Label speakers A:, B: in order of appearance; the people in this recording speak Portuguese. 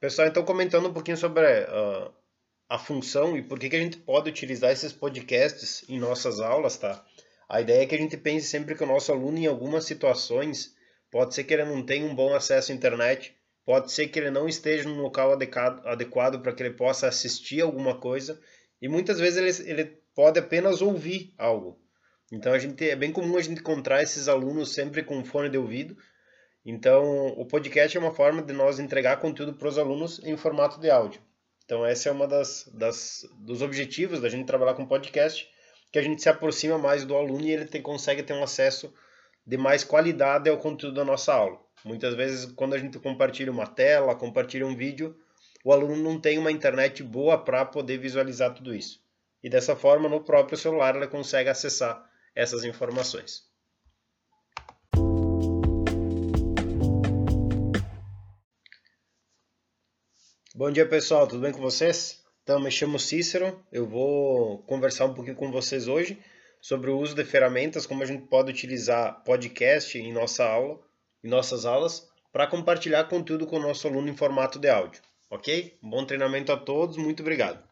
A: Pessoal, então comentando um pouquinho sobre uh, a função e por que, que a gente pode utilizar esses podcasts em nossas aulas, tá? A ideia é que a gente pense sempre que o nosso aluno, em algumas situações, pode ser que ele não tenha um bom acesso à internet, pode ser que ele não esteja no local adequado para que ele possa assistir alguma coisa, e muitas vezes ele, ele pode apenas ouvir algo. Então a gente é bem comum a gente encontrar esses alunos sempre com fone de ouvido, então, o podcast é uma forma de nós entregar conteúdo para os alunos em formato de áudio. Então, esse é uma das, das dos objetivos da gente trabalhar com podcast, que a gente se aproxima mais do aluno e ele consegue ter um acesso de mais qualidade ao conteúdo da nossa aula. Muitas vezes, quando a gente compartilha uma tela, compartilha um vídeo, o aluno não tem uma internet boa para poder visualizar tudo isso. E dessa forma, no próprio celular, ele consegue acessar essas informações. Bom dia pessoal, tudo bem com vocês? Então, me chamo Cícero, eu vou conversar um pouquinho com vocês hoje sobre o uso de ferramentas, como a gente pode utilizar podcast em nossa aula, em nossas aulas, para compartilhar conteúdo com o nosso aluno em formato de áudio, ok? Bom treinamento a todos, muito obrigado.